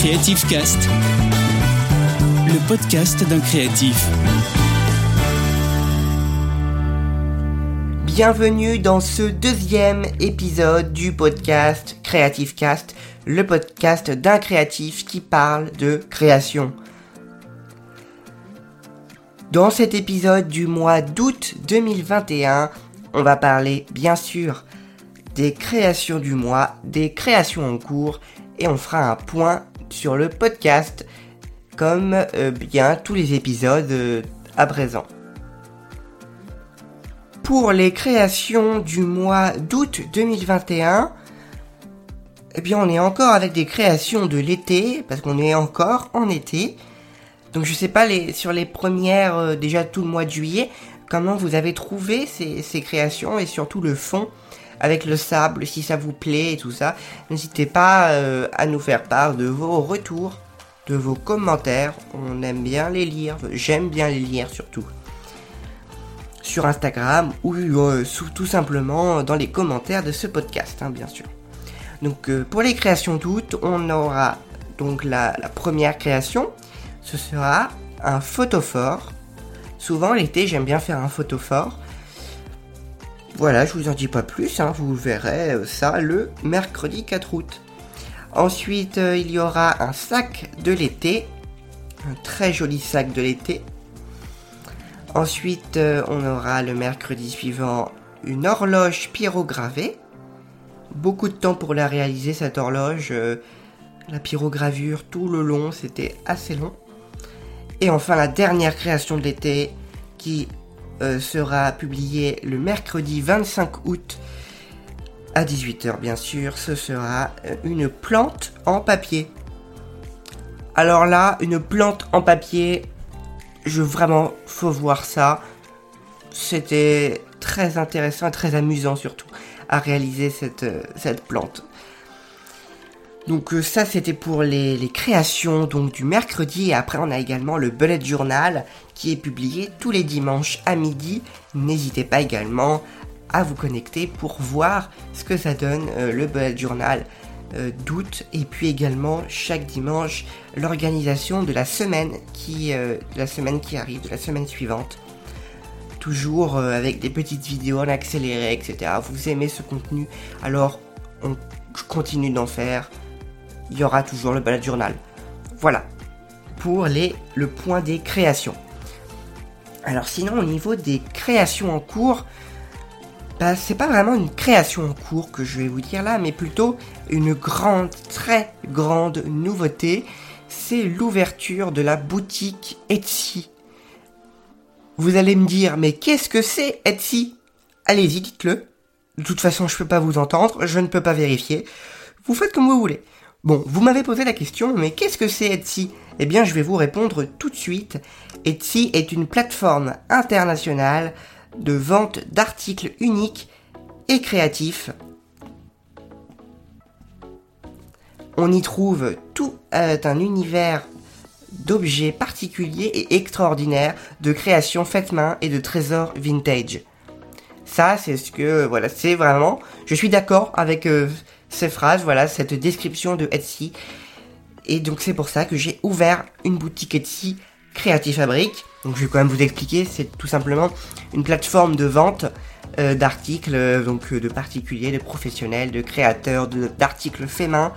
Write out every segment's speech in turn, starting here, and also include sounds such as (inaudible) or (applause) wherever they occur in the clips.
Creative Cast, le podcast d'un créatif. Bienvenue dans ce deuxième épisode du podcast Creative Cast, le podcast d'un créatif qui parle de création. Dans cet épisode du mois d'août 2021, on va parler bien sûr des créations du mois, des créations en cours et on fera un point sur le podcast comme euh, bien tous les épisodes euh, à présent. Pour les créations du mois d'août 2021, eh bien on est encore avec des créations de l'été parce qu'on est encore en été. Donc je sais pas les, sur les premières euh, déjà tout le mois de juillet comment vous avez trouvé ces, ces créations et surtout le fond avec le sable, si ça vous plaît et tout ça. N'hésitez pas euh, à nous faire part de vos retours, de vos commentaires. On aime bien les lire, j'aime bien les lire surtout. Sur Instagram ou euh, tout simplement dans les commentaires de ce podcast, hein, bien sûr. Donc euh, pour les créations d'août, on aura donc la, la première création. Ce sera un photophore. Souvent l'été, j'aime bien faire un photophore. Voilà, je vous en dis pas plus, hein, vous verrez euh, ça le mercredi 4 août. Ensuite, euh, il y aura un sac de l'été, un très joli sac de l'été. Ensuite, euh, on aura le mercredi suivant une horloge pyrogravée. Beaucoup de temps pour la réaliser cette horloge. la pyrogravure tout le long, c'était assez long. Et enfin, la dernière création de l'été qui euh, sera publié le mercredi 25 août à 18h bien sûr. Ce sera euh, une plante en papier. Alors là, une plante en papier, je vraiment faut voir ça. C'était très intéressant, très amusant surtout à réaliser cette, euh, plante. Donc ça c'était pour les, les, créations donc du mercredi et après on a également le bullet journal qui est publié tous les dimanches à midi. N'hésitez pas également à vous connecter pour voir ce que ça donne euh, le bullet journal euh, d'août et puis également chaque dimanche l'organisation de la semaine qui euh, de la semaine qui arrive, de la semaine suivante. Toujours avec des petites vidéos en accéléré, etc. Vous aimez ce contenu, alors on continue d'en faire. Il y aura toujours le bullet journal. Voilà pour les, le point des créations. Alors sinon au niveau des créations en cours, bah, c'est pas vraiment une création en cours que je vais vous dire là, mais plutôt une grande, très grande nouveauté. C'est l'ouverture de la boutique Etsy. Vous allez me dire, mais qu'est-ce que c'est Etsy? Allez-y, dites-le. De toute façon, je peux pas vous entendre, je ne peux pas vérifier. Vous faites comme vous voulez. Bon, vous m'avez posé la question, mais qu'est-ce que c'est Etsy? Eh bien, je vais vous répondre tout de suite. Etsy est une plateforme internationale de vente d'articles uniques et créatifs. On y trouve tout un univers d'objets particuliers et extraordinaires, de créations faites main et de trésors vintage. Ça, c'est ce que, voilà, c'est vraiment, je suis d'accord avec euh, ces phrases, voilà, cette description de Etsy. Et donc c'est pour ça que j'ai ouvert une boutique Etsy Creative Fabric. Donc je vais quand même vous expliquer, c'est tout simplement une plateforme de vente euh, d'articles, euh, donc euh, de particuliers, de professionnels, de créateurs, d'articles faits main.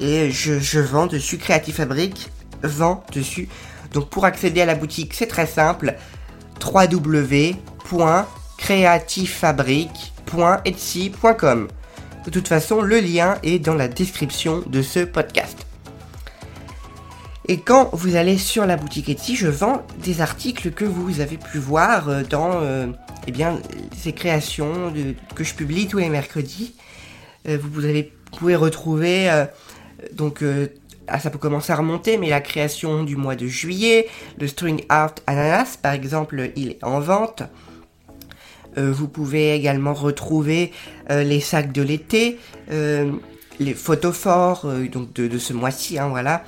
Et je, je, vends dessus Creative Fabric, vend dessus. Donc pour accéder à la boutique, c'est très simple. www.creativefabric.etsy.com De toute façon, le lien est dans la description de ce podcast. Et quand vous allez sur la boutique Etsy, je vends des articles que vous avez pu voir euh, dans euh, eh bien, ces créations que je publie tous les mercredis. Euh, vous, pouvez retrouver, donc ah, ça peut commencer à remonter, mais la création du mois de juillet, le String Art Ananas par exemple, il est en vente. Vous pouvez également retrouver les sacs de l'été, les photophores donc de, ce mois-ci, hein, voilà.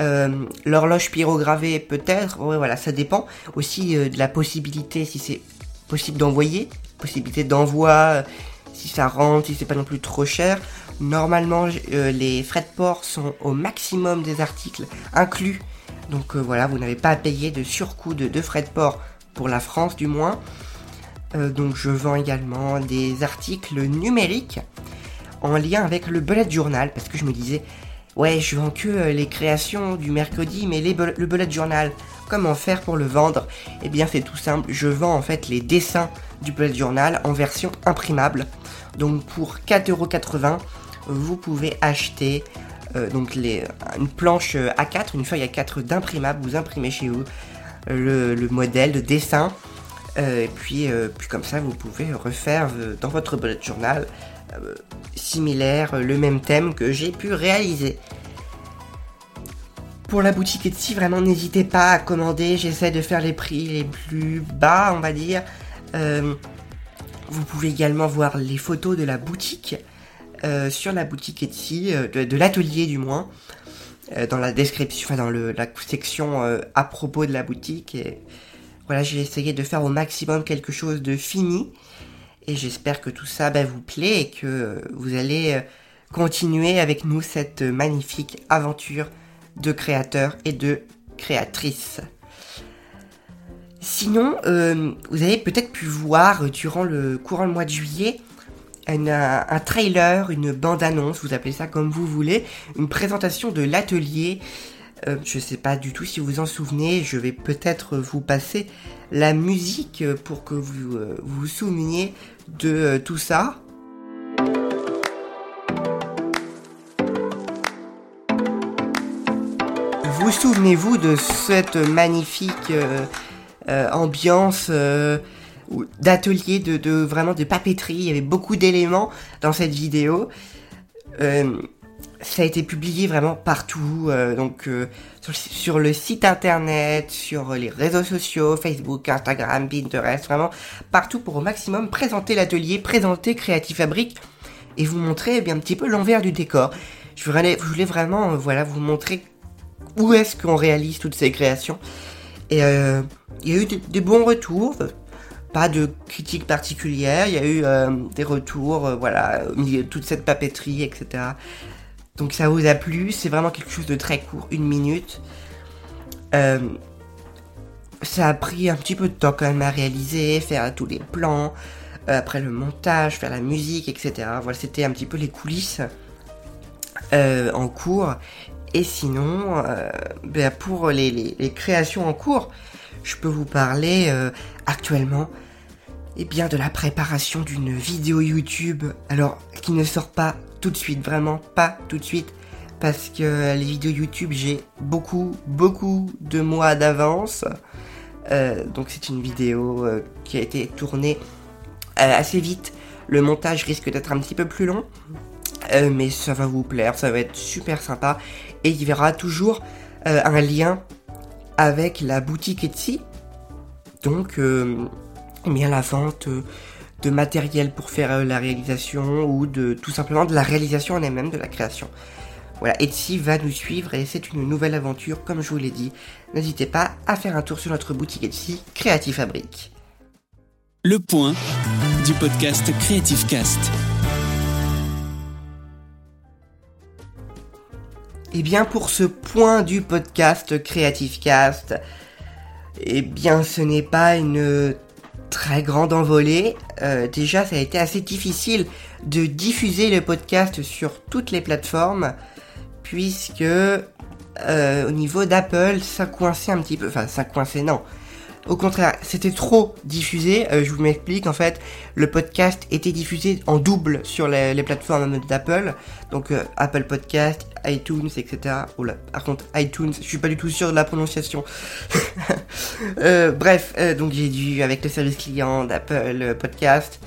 Euh, l'horloge pyrogravée peut-être, voilà, ça dépend aussi euh, de la possibilité, si c'est possible d'envoyer, possibilité d'envoi, si ça rentre, si c'est pas non plus trop cher. Normalement, les frais de port sont au maximum des articles inclus. Donc voilà, vous n'avez pas à payer de surcoût de frais de port pour la France du moins. Donc je vends également des articles numériques en lien avec le bullet journal parce que je me disais ouais je vends que euh, les créations du mercredi mais le bullet journal comment faire pour le vendre? Eh bien c'est tout simple, je vends en fait les dessins du bullet journal en version imprimable. Donc pour 4,80€, vous pouvez acheter euh, donc les, une planche A4, une feuille A4 d'imprimable, vous imprimez chez vous le, modèle de dessin. Euh, et puis, puis comme ça, vous pouvez refaire dans votre bullet journal euh, similaire, le même thème que j'ai pu réaliser. Pour la boutique Etsy, vraiment n'hésitez pas à commander, j'essaie de faire les prix les plus bas, on va dire. Euh, vous pouvez également voir les photos de la boutique euh, sur la boutique Etsy, de, l'atelier du moins, dans la description, enfin dans la section à propos de la boutique. Voilà, j'ai essayé de faire au maximum quelque chose de fini et j'espère que tout ça bah, vous plaît et que vous allez euh, continuer avec nous cette magnifique aventure de créateurs et de créatrices. Sinon, euh, vous avez peut-être pu voir durant le courant le mois de juillet un, trailer, une bande-annonce, vous appelez ça comme vous voulez, une présentation de l'atelier. Euh, je ne sais pas du tout si vous en souvenez, je vais peut-être vous passer la musique pour que vous vous souveniez de euh, tout ça. Vous souvenez-vous de cette magnifique euh, euh, ambiance d'atelier de, vraiment de papeterie? Il y avait beaucoup d'éléments dans cette vidéo ça a été publié vraiment partout, euh, donc euh, sur, le site internet, sur les réseaux sociaux, Facebook, Instagram, Pinterest, vraiment partout pour au maximum présenter l'atelier, présenter Creative Fabric et vous montrer eh bien un petit peu l'envers du décor. Je voulais, vraiment euh, voilà vous montrer où est-ce qu'on réalise toutes ces créations. Et il y a eu des, bons retours, pas de critiques particulières, il y a eu des retours, voilà, au milieu de toute cette papeterie, etc. Donc ça vous a plu, c'est vraiment quelque chose de très court, une minute. Euh, ça a pris un petit peu de temps quand même à réaliser, faire tous les plans, euh, après le montage, faire la musique, etc. Voilà, c'était un petit peu les coulisses euh, en cours. Et sinon, ben, pour les, les, créations en cours, je peux vous parler actuellement eh bien, de la préparation d'une vidéo YouTube, alors qui ne sort pas tout de suite, vraiment pas tout de suite, parce que les vidéos YouTube, j'ai beaucoup, beaucoup de mois d'avance. Euh, donc c'est une vidéo euh, qui a été tournée euh, assez vite. Le montage risque d'être un petit peu plus long, mais ça va vous plaire, ça va être super sympa. Et il y verra toujours un lien avec la boutique Etsy. Donc, bien la vente de matériel pour faire euh, la réalisation ou de tout simplement de la réalisation en elle-même de la création. Voilà, Etsy va nous suivre et c'est une nouvelle aventure, comme je vous l'ai dit. N'hésitez pas à faire un tour sur notre boutique Etsy, Creative Fabric. Le point du podcast Creative Cast. Et eh bien pour ce point du podcast Creative Cast, eh bien ce n'est pas une très grande envolée. Euh, déjà, ça a été assez difficile de diffuser le podcast sur toutes les plateformes, puisque euh, au niveau d'Apple, ça coinçait un petit peu. Enfin, ça coinçait, non. Au contraire, c'était trop diffusé. Euh, je vous m'explique. En fait, le podcast était diffusé en double sur les, plateformes d'Apple. Donc Apple Podcast, iTunes, etc. Oh là, par contre, iTunes, je suis pas du tout sûr de la prononciation. (laughs) Euh, bref, donc j'ai dû, avec le service client d'Apple Podcast,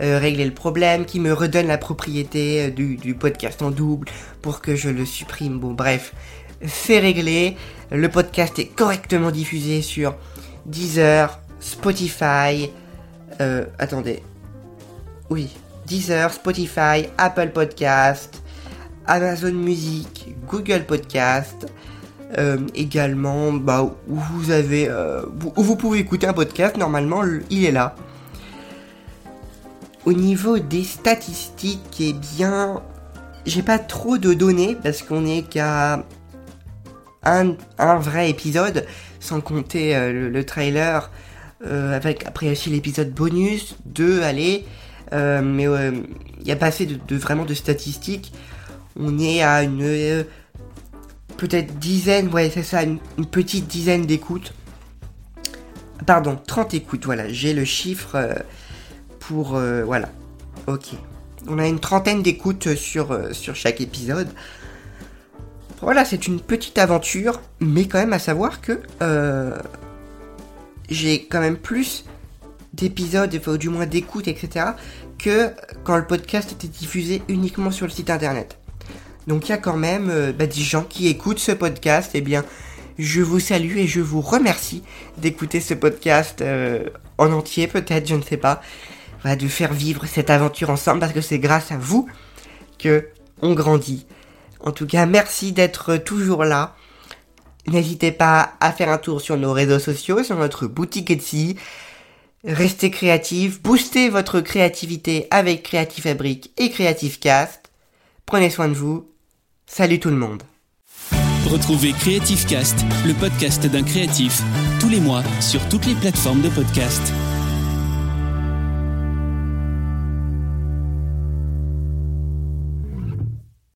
régler le problème qui me redonne la propriété du, du podcast en double pour que je le supprime. Bon, bref, c'est réglé. Le podcast est correctement diffusé sur Deezer, Spotify, euh, attendez, oui, Deezer, Spotify, Apple Podcast, Amazon Music, Google Podcast, euh, également, bah, où vous avez, euh, où vous pouvez écouter un podcast, normalement, il est là. Au niveau des statistiques, eh bien, j'ai pas trop de données parce qu'on est qu'à un, vrai épisode, sans compter euh, le, trailer, euh, avec après aussi l'épisode bonus, deux, allez, mais il n'y a pas assez de, vraiment de statistiques. On est à une peut-être dizaine, ouais c'est ça, une, petite dizaine d'écoutes. Pardon, 30 écoutes, voilà, j'ai le chiffre pour... voilà, ok. On a une trentaine d'écoutes sur, sur chaque épisode. Voilà, c'est une petite aventure, mais quand même à savoir que euh, j'ai quand même plus d'épisodes, ou du moins d'écoutes, etc., que quand le podcast était diffusé uniquement sur le site internet. Donc il y a quand même euh, bah, des gens qui écoutent ce podcast, eh bien je vous salue et je vous remercie d'écouter ce podcast euh, en entier, peut-être, je ne sais pas, de faire vivre cette aventure ensemble, parce que c'est grâce à vous que on grandit. En tout cas, merci d'être toujours là. N'hésitez pas à faire un tour sur nos réseaux sociaux, sur notre boutique Etsy. Restez créatifs, boostez votre créativité avec Creative Fabric et Creative Cast. Prenez soin de vous. Salut tout le monde. Retrouvez Creative Cast, le podcast d'un créatif, tous les mois sur toutes les plateformes de podcast.